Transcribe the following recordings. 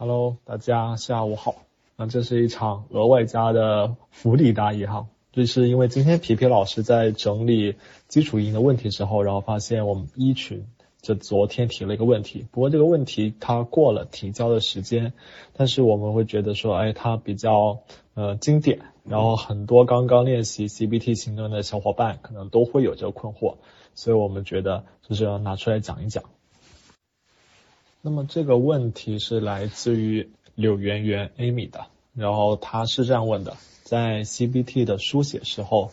Hello，大家下午好。那这是一场额外加的福利答疑哈，就是因为今天皮皮老师在整理基础音的问题时候，然后发现我们一群就昨天提了一个问题，不过这个问题它过了提交的时间，但是我们会觉得说，哎，它比较呃经典，然后很多刚刚练习 CBT 行动的小伙伴可能都会有这个困惑，所以我们觉得就是要拿出来讲一讲。那么这个问题是来自于柳圆圆 Amy 的，然后他是这样问的：在 CBT 的书写时候，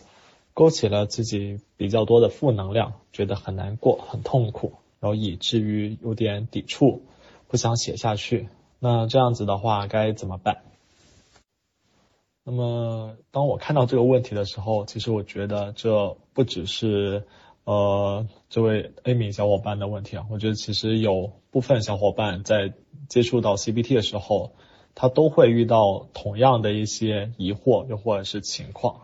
勾起了自己比较多的负能量，觉得很难过、很痛苦，然后以至于有点抵触，不想写下去。那这样子的话该怎么办？那么当我看到这个问题的时候，其实我觉得这不只是。呃，这位 Amy 小伙伴的问题啊，我觉得其实有部分小伙伴在接触到 CBT 的时候，他都会遇到同样的一些疑惑，又或者是情况。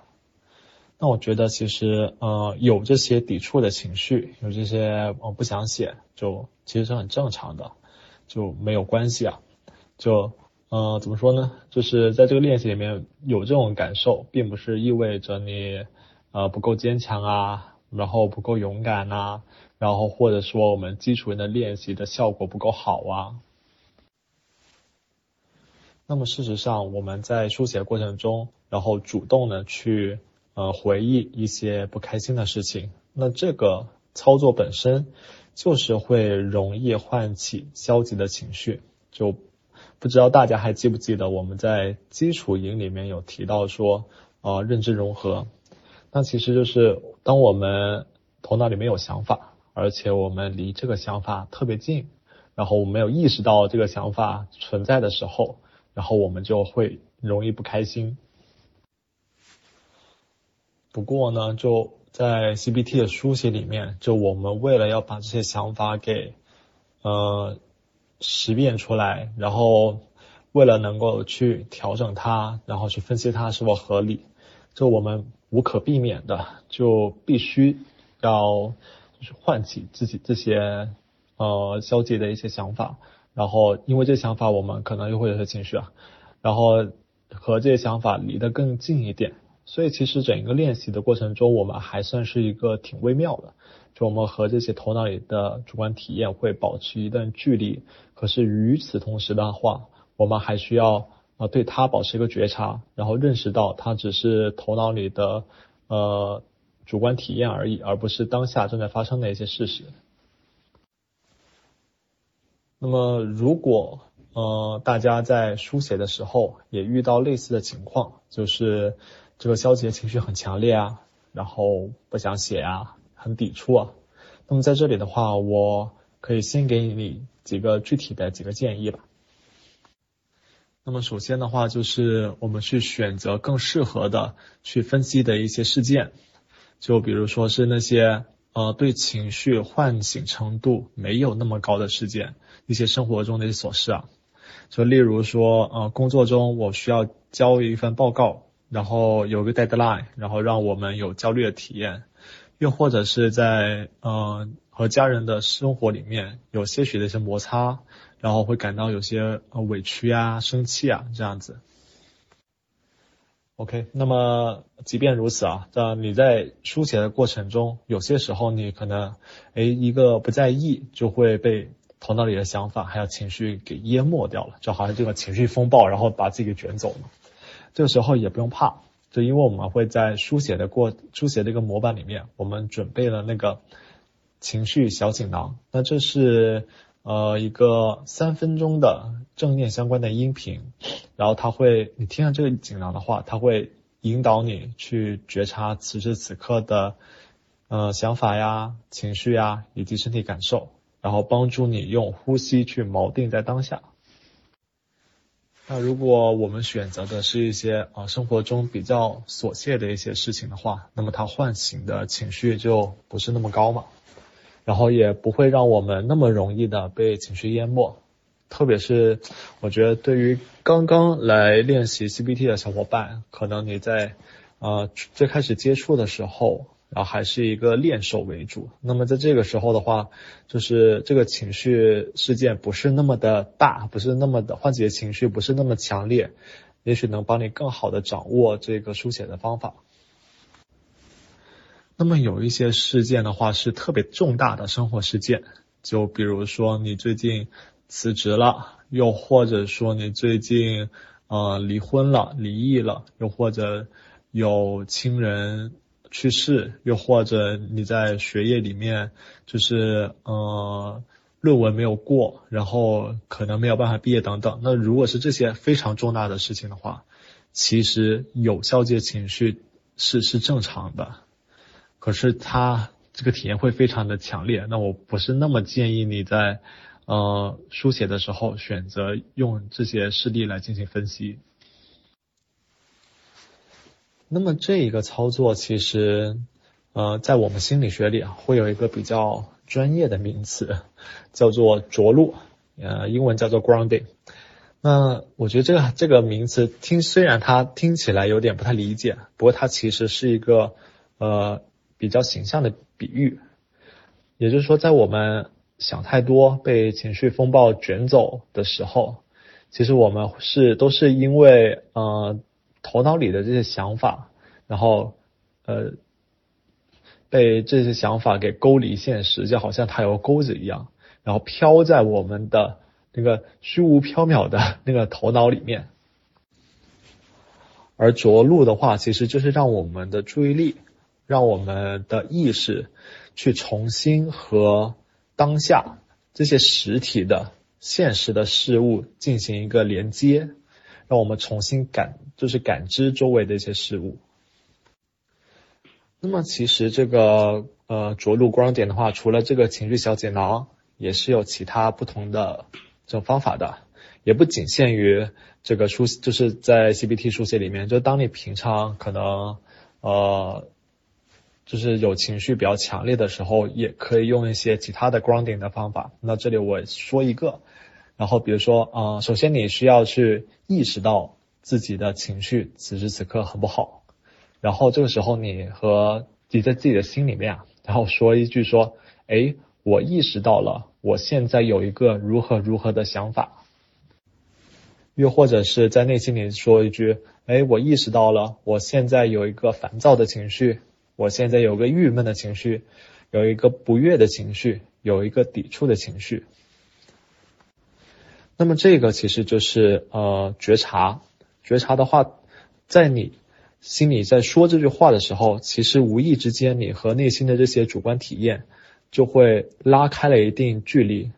那我觉得其实呃有这些抵触的情绪，有这些我不想写，就其实是很正常的，就没有关系啊。就呃怎么说呢？就是在这个练习里面有这种感受，并不是意味着你呃不够坚强啊。然后不够勇敢呐，然后或者说我们基础的练习的效果不够好啊。那么事实上我们在书写过程中，然后主动的去呃回忆一些不开心的事情，那这个操作本身就是会容易唤起消极的情绪。就不知道大家还记不记得我们在基础营里面有提到说呃认知融合。那其实就是当我们头脑里面有想法，而且我们离这个想法特别近，然后我们没有意识到这个想法存在的时候，然后我们就会容易不开心。不过呢，就在 CBT 的书写里面，就我们为了要把这些想法给呃识辨出来，然后为了能够去调整它，然后去分析它是否合理，就我们。无可避免的，就必须要就是唤起自己这些呃消极的一些想法，然后因为这想法，我们可能又会有些情绪啊，然后和这些想法离得更近一点。所以其实整个练习的过程中，我们还算是一个挺微妙的，就我们和这些头脑里的主观体验会保持一段距离。可是与此同时的话，我们还需要。啊，对他保持一个觉察，然后认识到他只是头脑里的呃主观体验而已，而不是当下正在发生的一些事实。那么，如果呃大家在书写的时候也遇到类似的情况，就是这个消极的情绪很强烈啊，然后不想写啊，很抵触啊，那么在这里的话，我可以先给你几个具体的几个建议吧。那么首先的话，就是我们去选择更适合的去分析的一些事件，就比如说是那些呃对情绪唤醒程度没有那么高的事件，一些生活中的一些琐事啊，就例如说呃工作中我需要交一份报告，然后有个 deadline，然后让我们有焦虑的体验，又或者是在呃和家人的生活里面有些许的一些摩擦。然后会感到有些呃委屈啊、生气啊这样子。OK，那么即便如此啊，在你在书写的过程中，有些时候你可能哎一个不在意，就会被头脑里的想法还有情绪给淹没掉了，就好像这个情绪风暴，然后把自己给卷走了。这个时候也不用怕，就因为我们会在书写的过书写这个模板里面，我们准备了那个情绪小锦囊。那这是。呃，一个三分钟的正念相关的音频，然后它会，你听了这个锦囊的话，它会引导你去觉察此时此刻的呃想法呀、情绪呀以及身体感受，然后帮助你用呼吸去锚定在当下。那如果我们选择的是一些呃生活中比较琐屑的一些事情的话，那么它唤醒的情绪就不是那么高嘛。然后也不会让我们那么容易的被情绪淹没，特别是我觉得对于刚刚来练习 CBT 的小伙伴，可能你在呃最开始接触的时候，然后还是一个练手为主。那么在这个时候的话，就是这个情绪事件不是那么的大，不是那么的唤起的情绪不是那么强烈，也许能帮你更好的掌握这个书写的方法。那么有一些事件的话是特别重大的生活事件，就比如说你最近辞职了，又或者说你最近呃离婚了、离异了，又或者有亲人去世，又或者你在学业里面就是呃论文没有过，然后可能没有办法毕业等等。那如果是这些非常重大的事情的话，其实有消极情绪是是正常的。可是它这个体验会非常的强烈，那我不是那么建议你在呃书写的时候选择用这些事例来进行分析。那么这一个操作其实呃在我们心理学里啊会有一个比较专业的名词叫做着陆，呃英文叫做 grounding。那我觉得这个这个名词听虽然它听起来有点不太理解，不过它其实是一个呃。比较形象的比喻，也就是说，在我们想太多、被情绪风暴卷走的时候，其实我们是都是因为呃头脑里的这些想法，然后呃被这些想法给勾离现实，就好像它有钩子一样，然后飘在我们的那个虚无缥缈的那个头脑里面。而着陆的话，其实就是让我们的注意力。让我们的意识去重新和当下这些实体的现实的事物进行一个连接，让我们重新感就是感知周围的一些事物。那么其实这个呃着陆光点的话，除了这个情绪小解囊，也是有其他不同的这种方法的，也不仅限于这个书就是在 CBT 书写里面，就当你平常可能呃。就是有情绪比较强烈的时候，也可以用一些其他的 grounding 的方法。那这里我说一个，然后比如说，呃，首先你需要去意识到自己的情绪此时此刻很不好，然后这个时候你和你在自己的心里面，然后说一句说，哎，我意识到了，我现在有一个如何如何的想法，又或者是在内心里说一句，哎，我意识到了，我现在有一个烦躁的情绪。我现在有个郁闷的情绪，有一个不悦的情绪，有一个抵触的情绪。那么这个其实就是呃觉察，觉察的话，在你心里在说这句话的时候，其实无意之间你和内心的这些主观体验就会拉开了一定距离。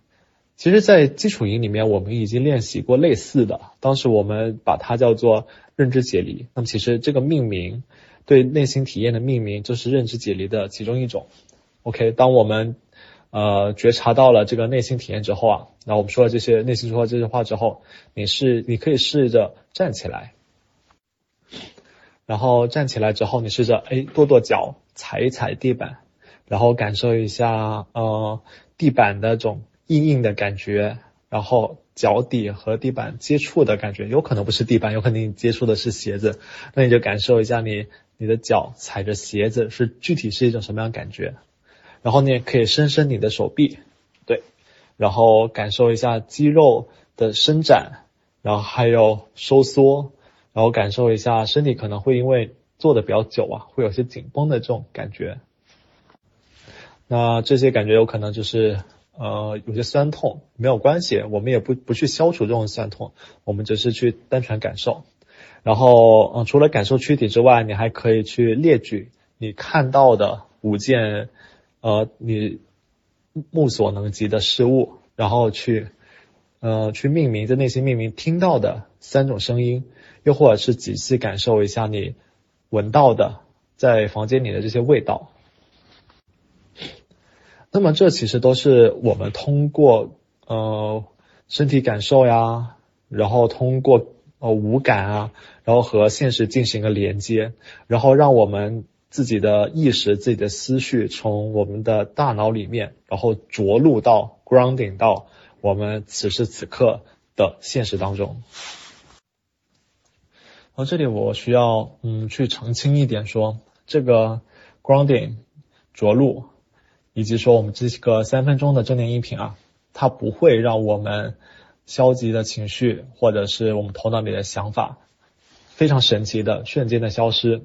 其实，在基础营里面，我们已经练习过类似的，当时我们把它叫做认知解离。那么其实这个命名。对内心体验的命名就是认知解离的其中一种。OK，当我们呃觉察到了这个内心体验之后啊，那我们说了这些内心说了这些话之后，你是你可以试着站起来，然后站起来之后，你试着哎跺跺脚，踩一踩地板，然后感受一下呃地板的这种硬硬的感觉，然后。脚底和地板接触的感觉，有可能不是地板，有可能你接触的是鞋子，那你就感受一下你你的脚踩着鞋子是具体是一种什么样的感觉。然后你也可以伸伸你的手臂，对，然后感受一下肌肉的伸展，然后还有收缩，然后感受一下身体可能会因为坐的比较久啊，会有些紧绷的这种感觉。那这些感觉有可能就是。呃，有些酸痛没有关系，我们也不不去消除这种酸痛，我们只是去单纯感受。然后，嗯，除了感受躯体之外，你还可以去列举你看到的五件，呃，你目所能及的事物，然后去，呃，去命名，在内心命名听到的三种声音，又或者是仔细感受一下你闻到的在房间里的这些味道。那么这其实都是我们通过呃身体感受呀，然后通过呃五感啊，然后和现实进行一个连接，然后让我们自己的意识、自己的思绪从我们的大脑里面，然后着陆到 grounding 到我们此时此刻的现实当中。然后这里我需要嗯去澄清一点，说这个 grounding 着陆，以及说我们这个三分钟的正念音频啊，它不会让我们消极的情绪或者是我们头脑里的想法非常神奇的瞬间的消失。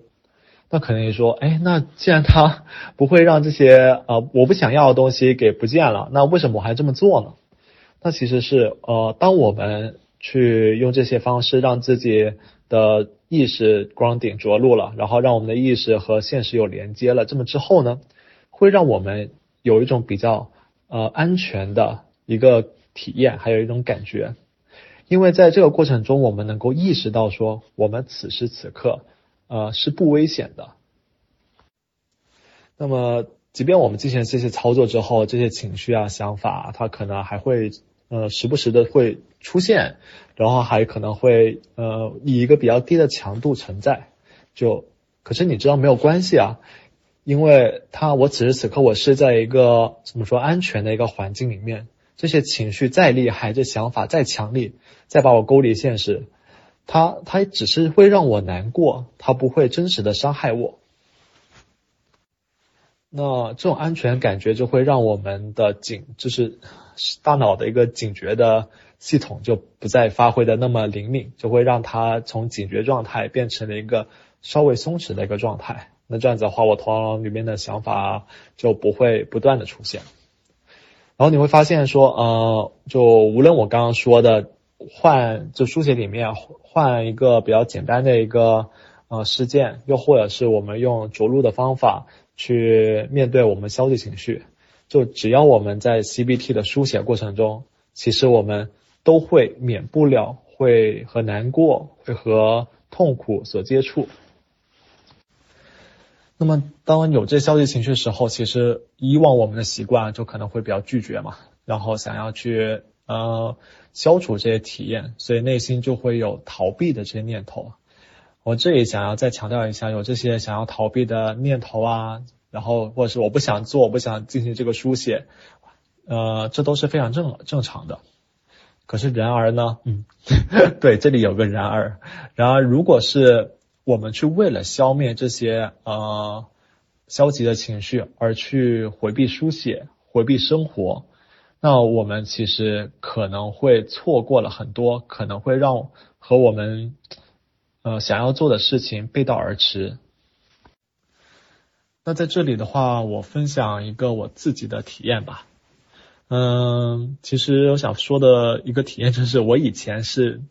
那可能你说，哎，那既然它不会让这些呃我不想要的东西给不见了，那为什么我还这么做呢？那其实是呃，当我们去用这些方式让自己的意识 grounding 着陆了，然后让我们的意识和现实有连接了，这么之后呢，会让我们有一种比较呃安全的一个体验，还有一种感觉，因为在这个过程中，我们能够意识到说，我们此时此刻。呃，是不危险的。那么，即便我们进行这些操作之后，这些情绪啊、想法，它可能还会呃时不时的会出现，然后还可能会呃以一个比较低的强度存在。就，可是你知道没有关系啊，因为它我此时此刻我是在一个怎么说安全的一个环境里面，这些情绪再厉害，这想法再强力，再把我勾离现实。它它只是会让我难过，它不会真实的伤害我。那这种安全感觉就会让我们的警，就是大脑的一个警觉的系统就不再发挥的那么灵敏，就会让它从警觉状态变成了一个稍微松弛的一个状态。那这样子的话，我头脑里面的想法就不会不断的出现。然后你会发现说，呃，就无论我刚刚说的。换就书写里面换一个比较简单的一个呃事件，又或者是我们用着陆的方法去面对我们消极情绪，就只要我们在 CBT 的书写过程中，其实我们都会免不了会和难过会和痛苦所接触。那么当有这消极情绪的时候，其实以往我们的习惯就可能会比较拒绝嘛，然后想要去。呃，消除这些体验，所以内心就会有逃避的这些念头。我这里想要再强调一下，有这些想要逃避的念头啊，然后或者是我不想做，我不想进行这个书写，呃，这都是非常正正常的。可是然而呢，嗯，对，这里有个然而，然而如果是我们去为了消灭这些呃消极的情绪而去回避书写，回避生活。那我们其实可能会错过了很多，可能会让和我们呃想要做的事情背道而驰。那在这里的话，我分享一个我自己的体验吧。嗯，其实我想说的一个体验就是，我以前是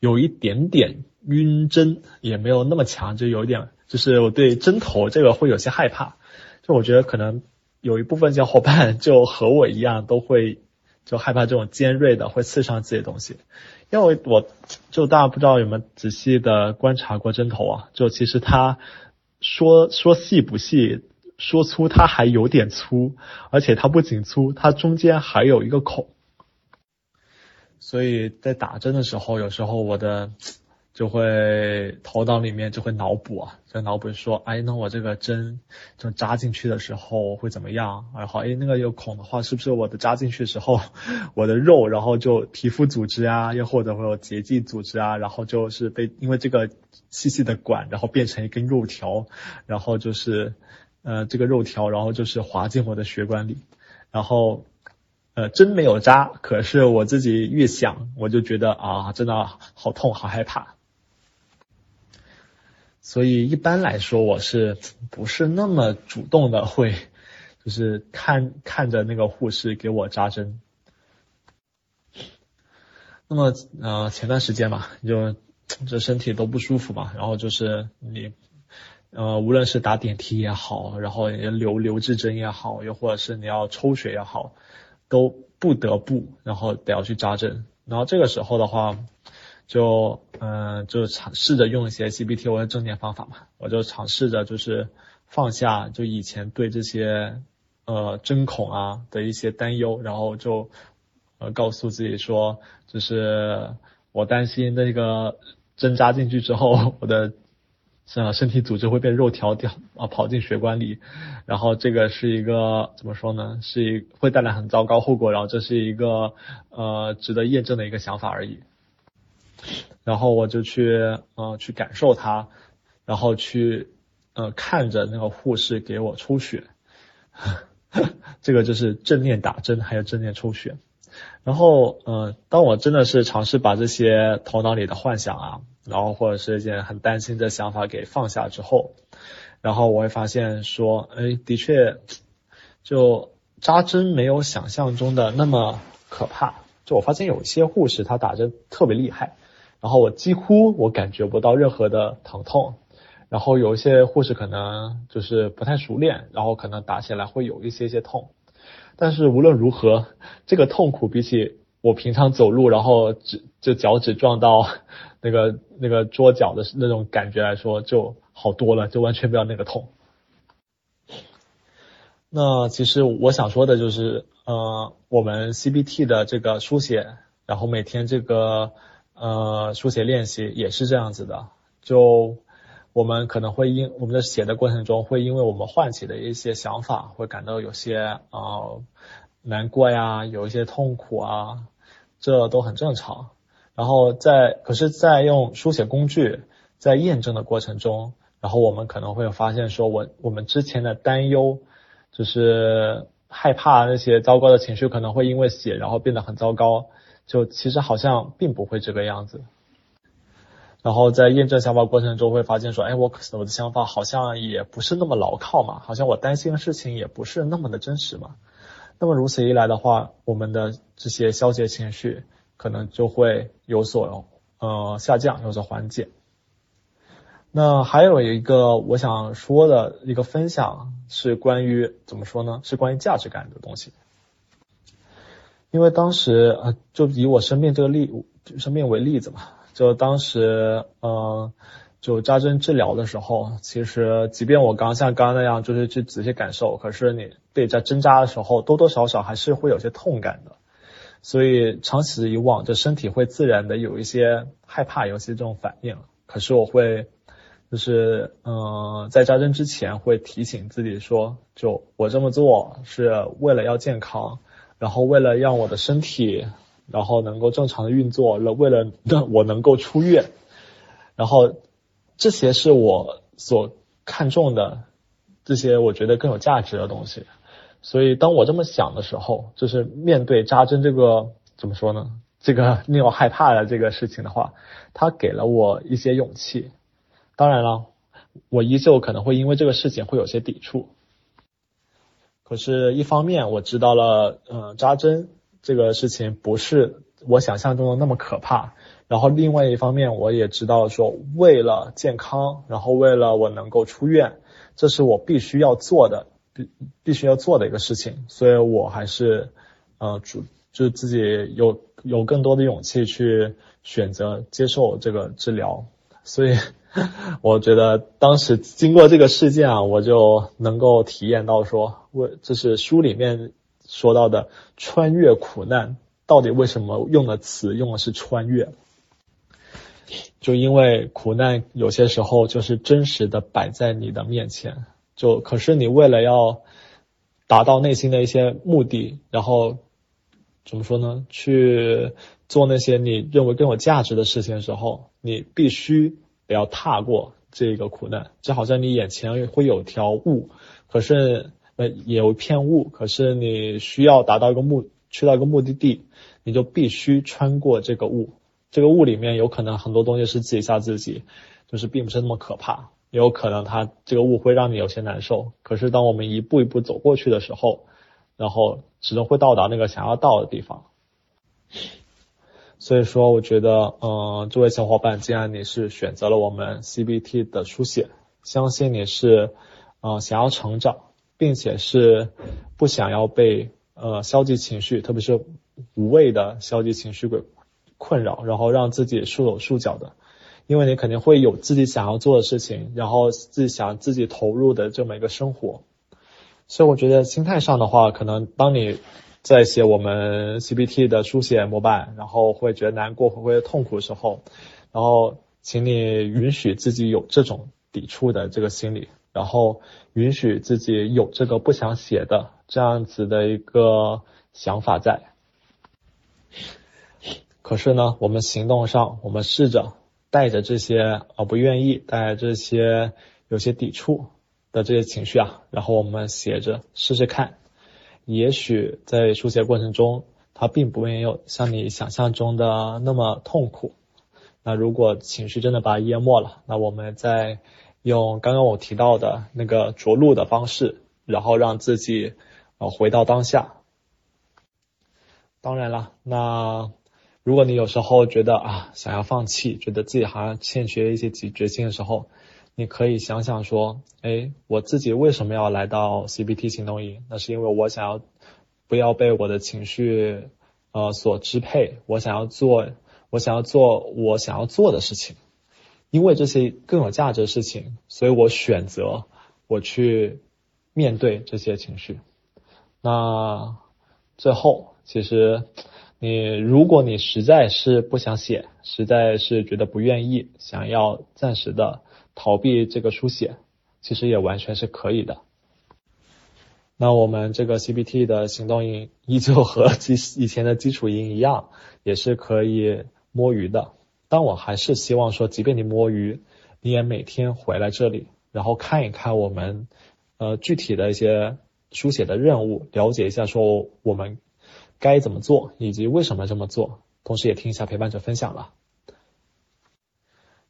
有一点点晕针，也没有那么强，就有点就是我对针头这个会有些害怕。就我觉得可能。有一部分小伙伴就和我一样，都会就害怕这种尖锐的会刺伤自己的东西，因为我就大家不知道有没有仔细的观察过针头啊？就其实它说说细不细，说粗它还有点粗，而且它不仅粗，它中间还有一个孔，所以在打针的时候，有时候我的。就会头脑里面就会脑补啊，就脑补说，哎，那我这个针就扎进去的时候会怎么样？然后，哎，那个有孔的话，是不是我的扎进去的时候，我的肉，然后就皮肤组织啊，又或者会有结缔组织啊，然后就是被因为这个细细的管，然后变成一根肉条，然后就是呃这个肉条，然后就是滑进我的血管里，然后。呃，针没有扎，可是我自己越想，我就觉得啊，真的好痛，好害怕。所以一般来说，我是不是那么主动的会，就是看看着那个护士给我扎针。那么呃，前段时间嘛，就 这身体都不舒服嘛，然后就是你呃，无论是打点滴也好，然后留留置针也好，又或者是你要抽血也好。都不得不，然后得要去扎针，然后这个时候的话，就嗯，就尝试着用一些 CBTO 的正念方法嘛，我就尝试着就是放下就以前对这些呃针孔啊的一些担忧，然后就呃告诉自己说，就是我担心那个针扎进去之后，我的。是身体组织会被肉条掉啊，跑进血管里，然后这个是一个怎么说呢？是一会带来很糟糕后果，然后这是一个呃值得验证的一个想法而已。然后我就去呃去感受它，然后去呃看着那个护士给我抽血，这个就是正念打针，还有正念抽血。然后，呃，当我真的是尝试把这些头脑里的幻想啊，然后或者是一件很担心的想法给放下之后，然后我会发现说，哎，的确，就扎针没有想象中的那么可怕。就我发现有一些护士他打针特别厉害，然后我几乎我感觉不到任何的疼痛。然后有一些护士可能就是不太熟练，然后可能打起来会有一些些痛。但是无论如何，这个痛苦比起我平常走路，然后指就脚趾撞到那个那个桌角的那种感觉来说，就好多了，就完全不要那个痛。那其实我想说的就是，呃，我们 CBT 的这个书写，然后每天这个呃书写练习也是这样子的，就。我们可能会因我们的写的过程中，会因为我们唤起的一些想法，会感到有些呃难过呀，有一些痛苦啊，这都很正常。然后在可是，在用书写工具在验证的过程中，然后我们可能会发现说，我我们之前的担忧，就是害怕那些糟糕的情绪可能会因为写然后变得很糟糕，就其实好像并不会这个样子。然后在验证想法过程中会发现说，哎，我我的想法好像也不是那么牢靠嘛，好像我担心的事情也不是那么的真实嘛。那么如此一来的话，我们的这些消极情绪可能就会有所呃下降，有所缓解。那还有一个我想说的一个分享是关于怎么说呢？是关于价值感的东西。因为当时呃，就以我生病这个例生病为例子嘛。就当时，嗯，就扎针治疗的时候，其实即便我刚像刚刚那样，就是去仔细感受，可是你被在针扎的时候，多多少少还是会有些痛感的。所以长此以往，这身体会自然的有一些害怕，有些这种反应。可是我会，就是，嗯，在扎针之前会提醒自己说，就我这么做是为了要健康，然后为了让我的身体。然后能够正常的运作了，为了让我能够出院，然后这些是我所看重的，这些我觉得更有价值的东西。所以当我这么想的时候，就是面对扎针这个怎么说呢？这个 令我害怕的这个事情的话，它给了我一些勇气。当然了，我依旧可能会因为这个事情会有些抵触。可是，一方面我知道了，嗯，扎针。这个事情不是我想象中的那么可怕，然后另外一方面我也知道说为了健康，然后为了我能够出院，这是我必须要做的，必必须要做的一个事情，所以我还是呃主就是自己有有更多的勇气去选择接受这个治疗，所以 我觉得当时经过这个事件啊，我就能够体验到说为这是书里面。说到的穿越苦难，到底为什么用的词用的是穿越？就因为苦难有些时候就是真实的摆在你的面前，就可是你为了要达到内心的一些目的，然后怎么说呢？去做那些你认为更有价值的事情的时候，你必须不要踏过这个苦难，就好像你眼前会有条路，可是。呃，有片雾，可是你需要达到一个目，去到一个目的地，你就必须穿过这个雾。这个雾里面有可能很多东西是自己吓自己，就是并不是那么可怕。也有可能它这个雾会让你有些难受。可是当我们一步一步走过去的时候，然后始终会到达那个想要到的地方。所以说，我觉得，嗯，这位小伙伴，既然你是选择了我们 CBT 的书写，相信你是，嗯，想要成长。并且是不想要被呃消极情绪，特别是无谓的消极情绪给困扰，然后让自己束手束脚的，因为你肯定会有自己想要做的事情，然后自己想自己投入的这么一个生活，所以我觉得心态上的话，可能当你在写我们 CBT 的书写模板，然后会觉得难过或会痛苦的时候，然后请你允许自己有这种抵触的这个心理。然后允许自己有这个不想写的这样子的一个想法在，可是呢，我们行动上，我们试着带着这些啊不愿意，带着这些有些抵触的这些情绪啊，然后我们写着试试看，也许在书写过程中，它并不没有像你想象中的那么痛苦。那如果情绪真的把它淹没了，那我们再用刚刚我提到的那个着陆的方式，然后让自己呃回到当下。当然了，那如果你有时候觉得啊想要放弃，觉得自己好像欠缺一些决决心的时候，你可以想想说，哎，我自己为什么要来到 CBT 行动营？那是因为我想要不要被我的情绪呃所支配，我想要做我想要做我想要做的事情，因为这些更有价值的事情，所以我选择我去面对这些情绪。那最后。其实，你如果你实在是不想写，实在是觉得不愿意，想要暂时的逃避这个书写，其实也完全是可以的。那我们这个 CBT 的行动营依旧和基以前的基础营一样，也是可以摸鱼的。但我还是希望说，即便你摸鱼，你也每天回来这里，然后看一看我们呃具体的一些书写的任务，了解一下说我们。该怎么做，以及为什么这么做，同时也听一下陪伴者分享了。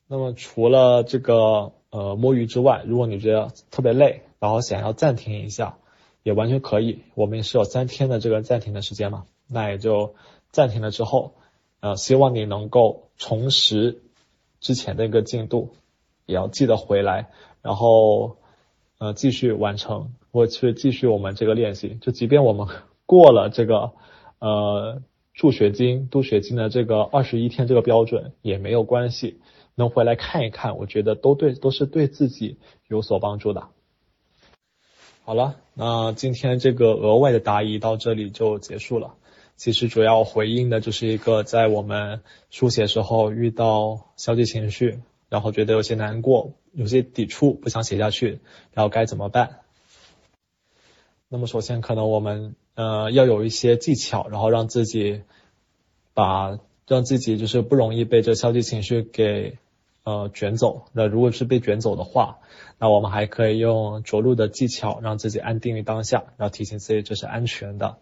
那么除了这个呃摸鱼之外，如果你觉得特别累，然后想要暂停一下，也完全可以。我们是有三天的这个暂停的时间嘛，那也就暂停了之后，呃，希望你能够重拾之前的一个进度，也要记得回来，然后呃继续完成，或去继续我们这个练习。就即便我们 过了这个。呃，助学金、督学金的这个二十一天这个标准也没有关系，能回来看一看，我觉得都对，都是对自己有所帮助的。好了，那今天这个额外的答疑到这里就结束了。其实主要回应的就是一个在我们书写时候遇到消极情绪，然后觉得有些难过、有些抵触，不想写下去，然后该怎么办？那么首先可能我们。呃，要有一些技巧，然后让自己把让自己就是不容易被这消极情绪给呃卷走。那如果是被卷走的话，那我们还可以用着陆的技巧，让自己安定于当下，然后提醒自己这是安全的。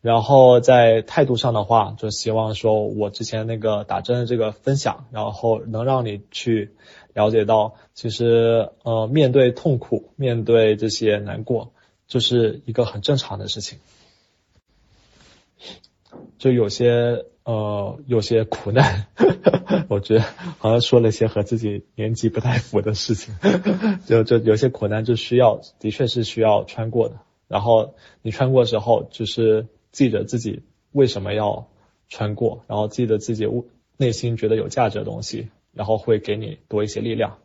然后在态度上的话，就希望说我之前那个打针的这个分享，然后能让你去了解到，其实呃面对痛苦，面对这些难过，就是一个很正常的事情。就有些呃，有些苦难，我觉得好像说了一些和自己年纪不太符的事情。就就有些苦难就需要，的确是需要穿过的。然后你穿过之后，就是记着自己为什么要穿过，然后记得自己内心觉得有价值的东西，然后会给你多一些力量。